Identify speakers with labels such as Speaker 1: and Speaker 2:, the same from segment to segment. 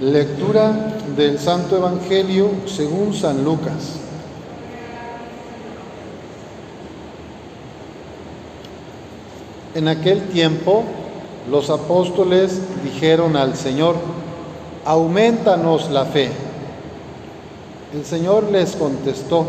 Speaker 1: Lectura del Santo Evangelio según San Lucas. En aquel tiempo los apóstoles dijeron al Señor, aumentanos la fe. El Señor les contestó,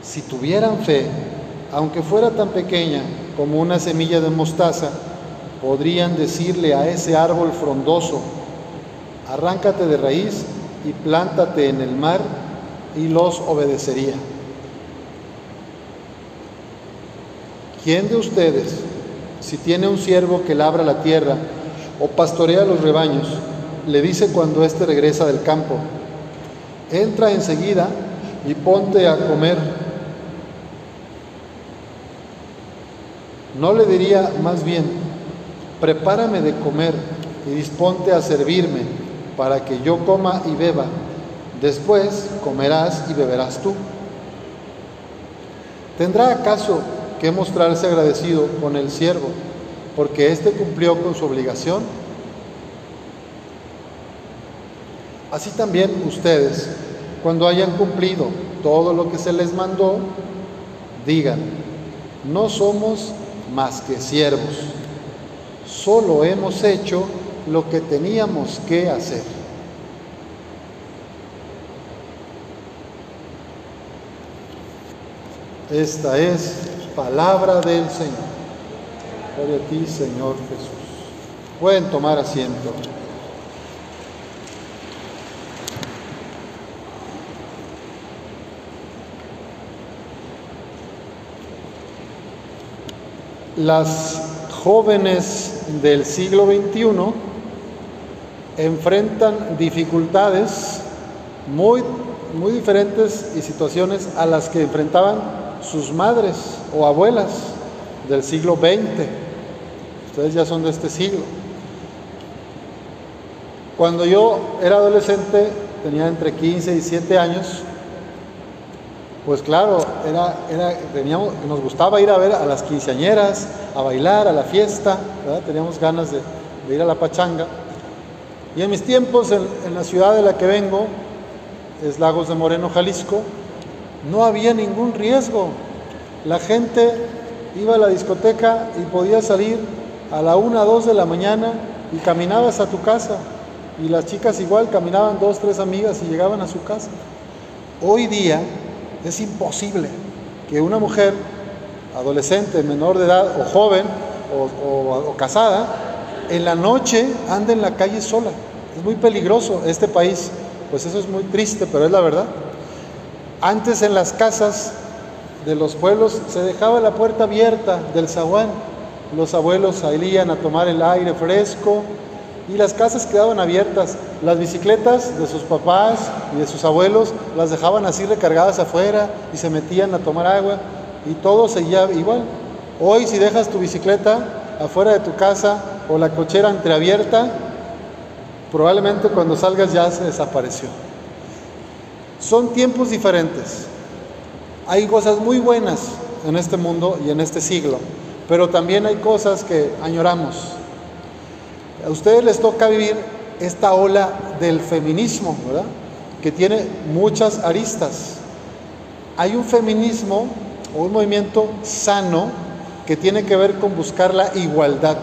Speaker 1: si tuvieran fe, aunque fuera tan pequeña como una semilla de mostaza, podrían decirle a ese árbol frondoso, arráncate de raíz y plántate en el mar y los obedecería. ¿Quién de ustedes, si tiene un siervo que labra la tierra o pastorea los rebaños, le dice cuando éste regresa del campo, entra enseguida y ponte a comer? ¿No le diría más bien, prepárame de comer y disponte a servirme? Para que yo coma y beba. Después comerás y beberás tú. ¿Tendrá acaso que mostrarse agradecido con el siervo porque éste cumplió con su obligación? Así también ustedes, cuando hayan cumplido todo lo que se les mandó, digan, no somos más que siervos, solo hemos hecho lo que teníamos que hacer. Esta es palabra del Señor. Gloria ti, Señor Jesús. Pueden tomar asiento. Las jóvenes del siglo XXI enfrentan dificultades muy, muy diferentes y situaciones a las que enfrentaban sus madres o abuelas del siglo XX. Ustedes ya son de este siglo. Cuando yo era adolescente, tenía entre 15 y 17 años, pues claro, era, era, teníamos, nos gustaba ir a ver a las quinceañeras, a bailar, a la fiesta, teníamos ganas de ir a la pachanga. Y en mis tiempos, en, la ciudad de la que vengo, es Lagos de Moreno, Jalisco, no había ningún riesgo. La gente iba a la discoteca y podía salir a la una, dos de la mañana y caminabas a tu casa. Y las chicas igual caminaban dos, tres amigas y llegaban a su casa. Hoy día es imposible que una mujer adolescente, menor de edad o joven o casada en la noche anda en la calle sola. Es muy peligroso este país. Pues eso es muy triste, pero es la verdad. Antes en las casas de los pueblos se dejaba la puerta abierta del zaguán. Los abuelos salían a tomar el aire fresco y las casas quedaban abiertas. Las bicicletas de sus papás y de sus abuelos las dejaban así recargadas afuera y se metían a tomar agua y todo seguía igual. Hoy si dejas tu bicicleta afuera de tu casa o la cochera entreabierta, probablemente cuando salgas ya se desapareció. Son tiempos diferentes. Hay cosas muy buenas en este mundo y en este siglo, pero también hay cosas que añoramos. A ustedes les toca vivir esta ola del feminismo, ¿verdad? Que tiene muchas aristas. Hay un feminismo o un movimiento sano que tiene que ver con buscar la igualdad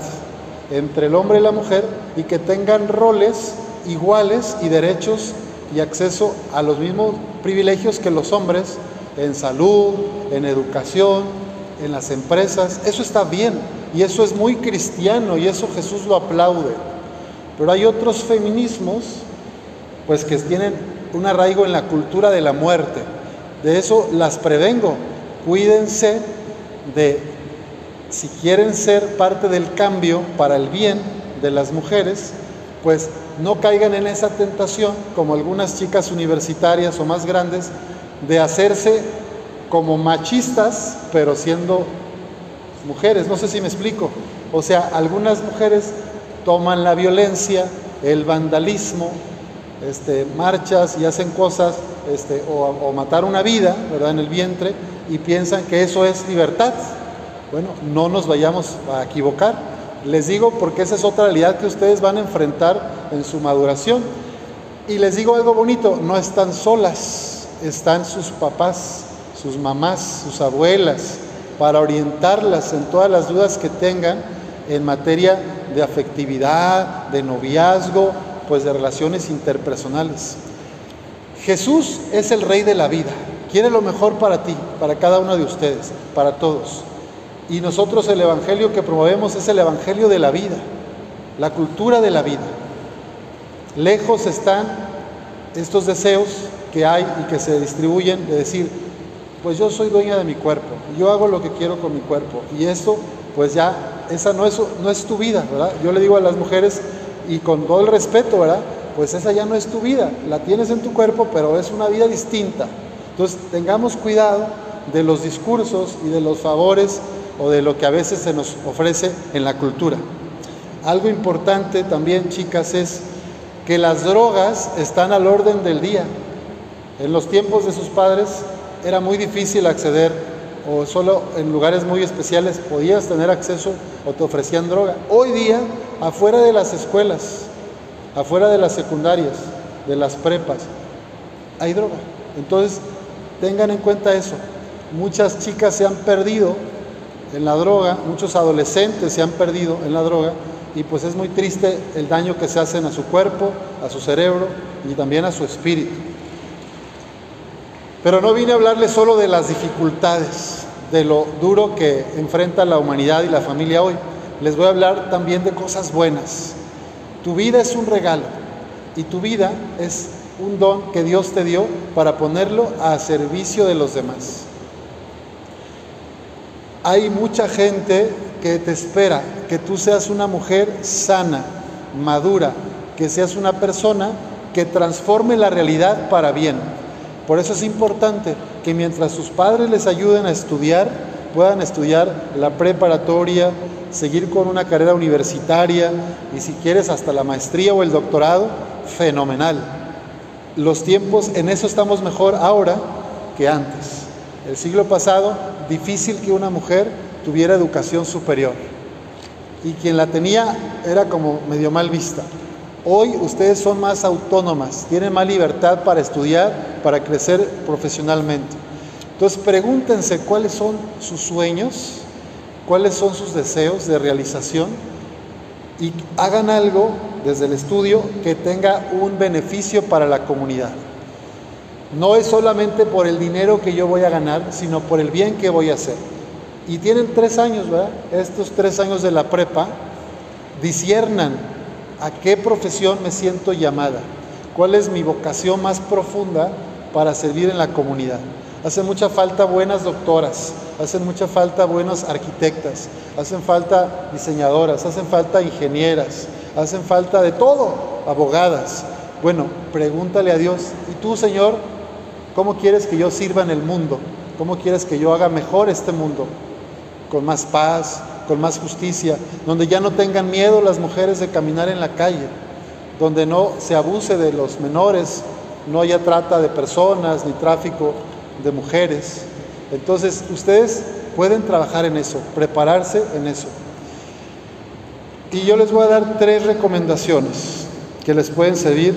Speaker 1: entre el hombre y la mujer y que tengan roles iguales y derechos y acceso a los mismos privilegios que los hombres en salud, en educación, en las empresas. Eso está bien y eso es muy cristiano y eso Jesús lo aplaude. Pero hay otros feminismos pues que tienen un arraigo en la cultura de la muerte. De eso las prevengo. Cuídense de si quieren ser parte del cambio para el bien de las mujeres, pues no caigan en esa tentación, como algunas chicas universitarias o más grandes, de hacerse como machistas, pero siendo mujeres. No sé si me explico. O sea, algunas mujeres toman la violencia, el vandalismo, este, marchas y hacen cosas, este, o, o matar una vida, ¿verdad?, en el vientre, y piensan que eso es libertad. Bueno, no nos vayamos a equivocar, Les digo porque esa es otra realidad que ustedes van a enfrentar en su maduración. Y les digo algo bonito, no están solas, están sus papás, sus mamás, sus abuelas, para orientarlas en todas las dudas que tengan en materia de afectividad, de noviazgo, pues de relaciones interpersonales. Jesús es el rey de la vida, quiere lo mejor para ti, para cada uno de ustedes, para todos. Y nosotros el Evangelio que promovemos es el Evangelio de la vida, la cultura de la vida. Lejos están estos deseos que hay y que se distribuyen de decir, pues yo soy dueña de mi cuerpo, yo hago lo que quiero con mi cuerpo. Y esto, pues ya, esa no es, no es tu vida, ¿verdad? Yo le digo a las mujeres, y con todo el respeto, ¿verdad? Pues esa ya no es tu vida, la tienes en tu cuerpo, pero es una vida distinta. Entonces, tengamos cuidado de los discursos y de los favores o de lo que a veces se nos ofrece en la cultura. Algo importante también, chicas, es que las drogas están al orden del día. En los tiempos de sus padres era muy difícil acceder o solo en lugares muy especiales podías tener acceso o te ofrecían droga. Hoy día, afuera de las escuelas, afuera de las secundarias, de las prepas, hay droga. Entonces, tengan en cuenta eso. Muchas chicas se han perdido en la droga, muchos adolescentes se han perdido en la droga y pues es muy triste el daño que se hacen a su cuerpo, a su cerebro y también a su espíritu. Pero no vine a hablarles solo de las dificultades, de lo duro que enfrenta la humanidad y la familia hoy. Les voy a hablar también de cosas buenas. Tu vida es un regalo y tu vida es un don que Dios te dio para ponerlo a servicio de los demás. Hay mucha gente que te espera que tú seas una mujer sana, madura, que seas una persona que transforme la realidad para bien. Por eso es importante que mientras sus padres les ayuden a estudiar, puedan estudiar la preparatoria, seguir con una carrera universitaria y si quieres hasta la maestría o el doctorado, fenomenal. Los tiempos, en eso estamos mejor ahora que antes. El siglo pasado, difícil que una mujer tuviera educación superior. Y quien la tenía era como medio mal vista. Hoy ustedes son más autónomas, tienen más libertad para estudiar, para crecer profesionalmente. Entonces pregúntense cuáles son sus sueños, cuáles son sus deseos de realización y hagan algo desde el estudio que tenga un beneficio para la comunidad. No es solamente por el dinero que yo voy a ganar, sino por el bien que voy a hacer. Y tienen tres años, ¿verdad? Estos tres años de la prepa disiernan a qué profesión me siento llamada, cuál es mi vocación más profunda para servir en la comunidad. Hacen mucha falta buenas doctoras, hacen mucha falta buenas arquitectas, hacen falta diseñadoras, hacen falta ingenieras, hacen falta de todo, abogadas. Bueno, pregúntale a Dios, ¿y tú, Señor, cómo quieres que yo sirva en el mundo? ¿Cómo quieres que yo haga mejor este mundo? Con más paz, con más justicia, donde ya no tengan miedo las mujeres de caminar en la calle, donde no se abuse de los menores, no haya trata de personas ni tráfico de mujeres. Entonces, ustedes pueden trabajar en eso, prepararse en eso. Y yo les voy a dar tres recomendaciones que les pueden servir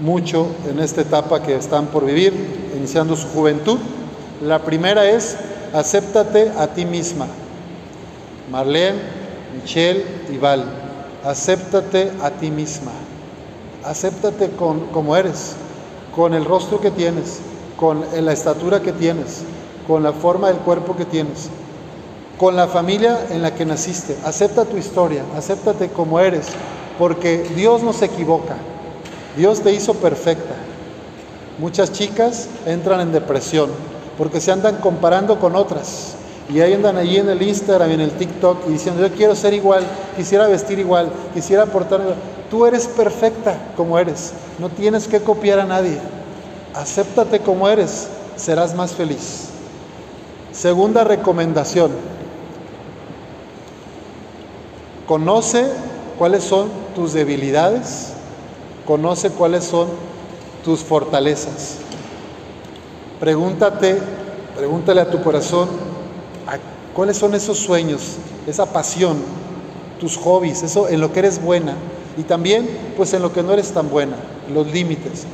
Speaker 1: mucho en esta etapa que están por vivir, iniciando su juventud. La primera es, acéptate a ti misma. Marlene, Michelle y Val, acéptate a ti misma. Acéptate con, como eres, con el rostro que tienes, con la estatura que tienes, con la forma del cuerpo que tienes, con la familia en la que naciste. Acepta tu historia, acéptate como eres, porque Dios no se equivoca. Dios te hizo perfecta. Muchas chicas entran en depresión porque se andan comparando con otras. Y ahí andan allí en el Instagram en el TikTok y diciendo, yo quiero ser igual, quisiera vestir igual, quisiera portar igual. Tú eres perfecta como eres, no tienes que copiar a nadie. Acéptate como eres, serás más feliz. Segunda recomendación, conoce cuáles son tus debilidades, conoce cuáles son tus fortalezas. Pregúntate, pregúntale a tu corazón, ¿Cuáles son esos sueños, esa pasión tus hobbies, eso en lo que eres buena y también pues en lo que no eres tan buena, los límites.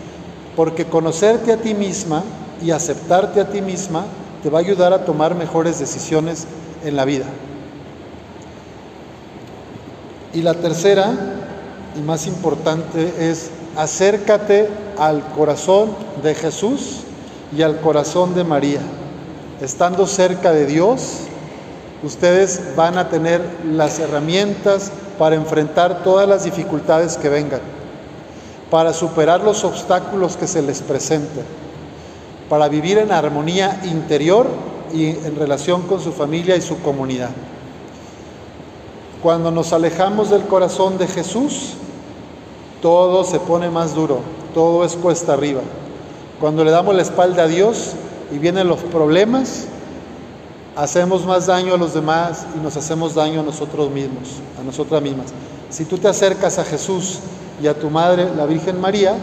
Speaker 1: Porque conocerte a ti misma y aceptarte a ti misma te va a ayudar a tomar mejores decisiones en la vida. Y la tercera y más importante es acércate al corazón de Jesús y al corazón de María. Estando cerca de Dios, ustedes van a tener las herramientas para enfrentar todas las dificultades que vengan, para superar los obstáculos que se les presenten, para vivir en armonía interior y en relación con su familia y su comunidad. Cuando nos alejamos del corazón de Jesús, todo se pone más duro, todo es cuesta arriba. Cuando le damos la espalda a Dios y vienen los problemas, hacemos más daño a los demás y nos hacemos daño a nosotros mismos, a nosotras mismas. Si tú te acercas a Jesús y a tu madre, la Virgen María,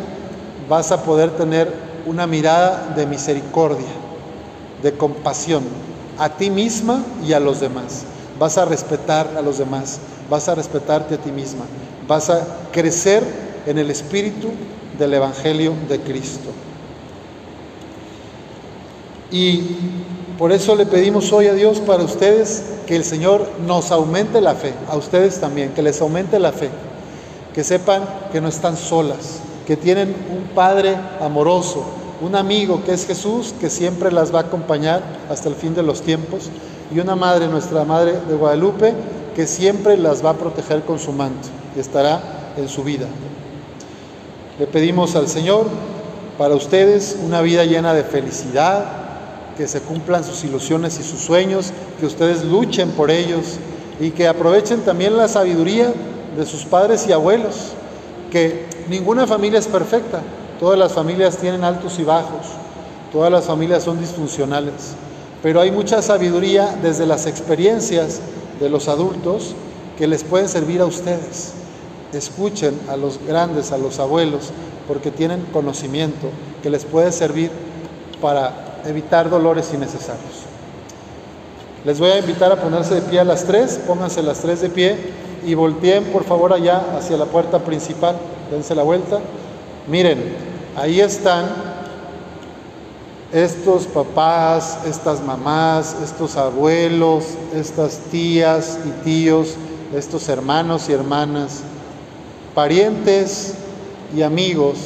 Speaker 1: vas a poder tener una mirada de misericordia, de compasión, a ti misma y a los demás. Vas a respetar a los demás, vas a respetarte a ti misma, vas a crecer en el espíritu del Evangelio de Cristo. Y por eso le pedimos hoy a Dios para ustedes que el Señor nos aumente la fe, a ustedes también, que les aumente la fe, que sepan que no están solas, que tienen un Padre amoroso, un amigo que es Jesús, que siempre las va a acompañar hasta el fin de los tiempos, y una madre, nuestra Madre de Guadalupe, que siempre las va a proteger con su manto y estará en su vida. Le pedimos al Señor para ustedes una vida llena de felicidad, que se cumplan sus ilusiones y sus sueños, que ustedes luchen por ellos y que aprovechen también la sabiduría de sus padres y abuelos, que ninguna familia es perfecta, todas las familias tienen altos y bajos, todas las familias son disfuncionales, pero hay mucha sabiduría desde las experiencias de los adultos que les pueden servir a ustedes. Escuchen a los grandes, a los abuelos, porque tienen conocimiento que les puede servir para evitar dolores innecesarios. Les voy a invitar a ponerse de pie a las tres, pónganse las tres de pie y volteen por favor allá hacia la puerta principal, dense la vuelta. Miren, ahí están estos papás, estas mamás, estos abuelos, estas tías y tíos, estos hermanos y hermanas, parientes y amigos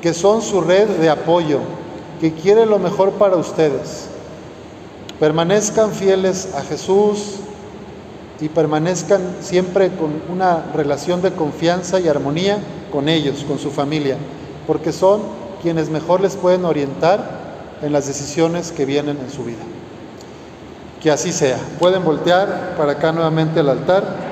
Speaker 1: que son su red de apoyo que quiere lo mejor para ustedes. Permanezcan fieles a Jesús y permanezcan siempre con una relación de confianza y armonía con ellos, con su familia, porque son quienes mejor les pueden orientar en las decisiones que vienen en su vida. Que así sea. Pueden voltear para acá nuevamente al altar.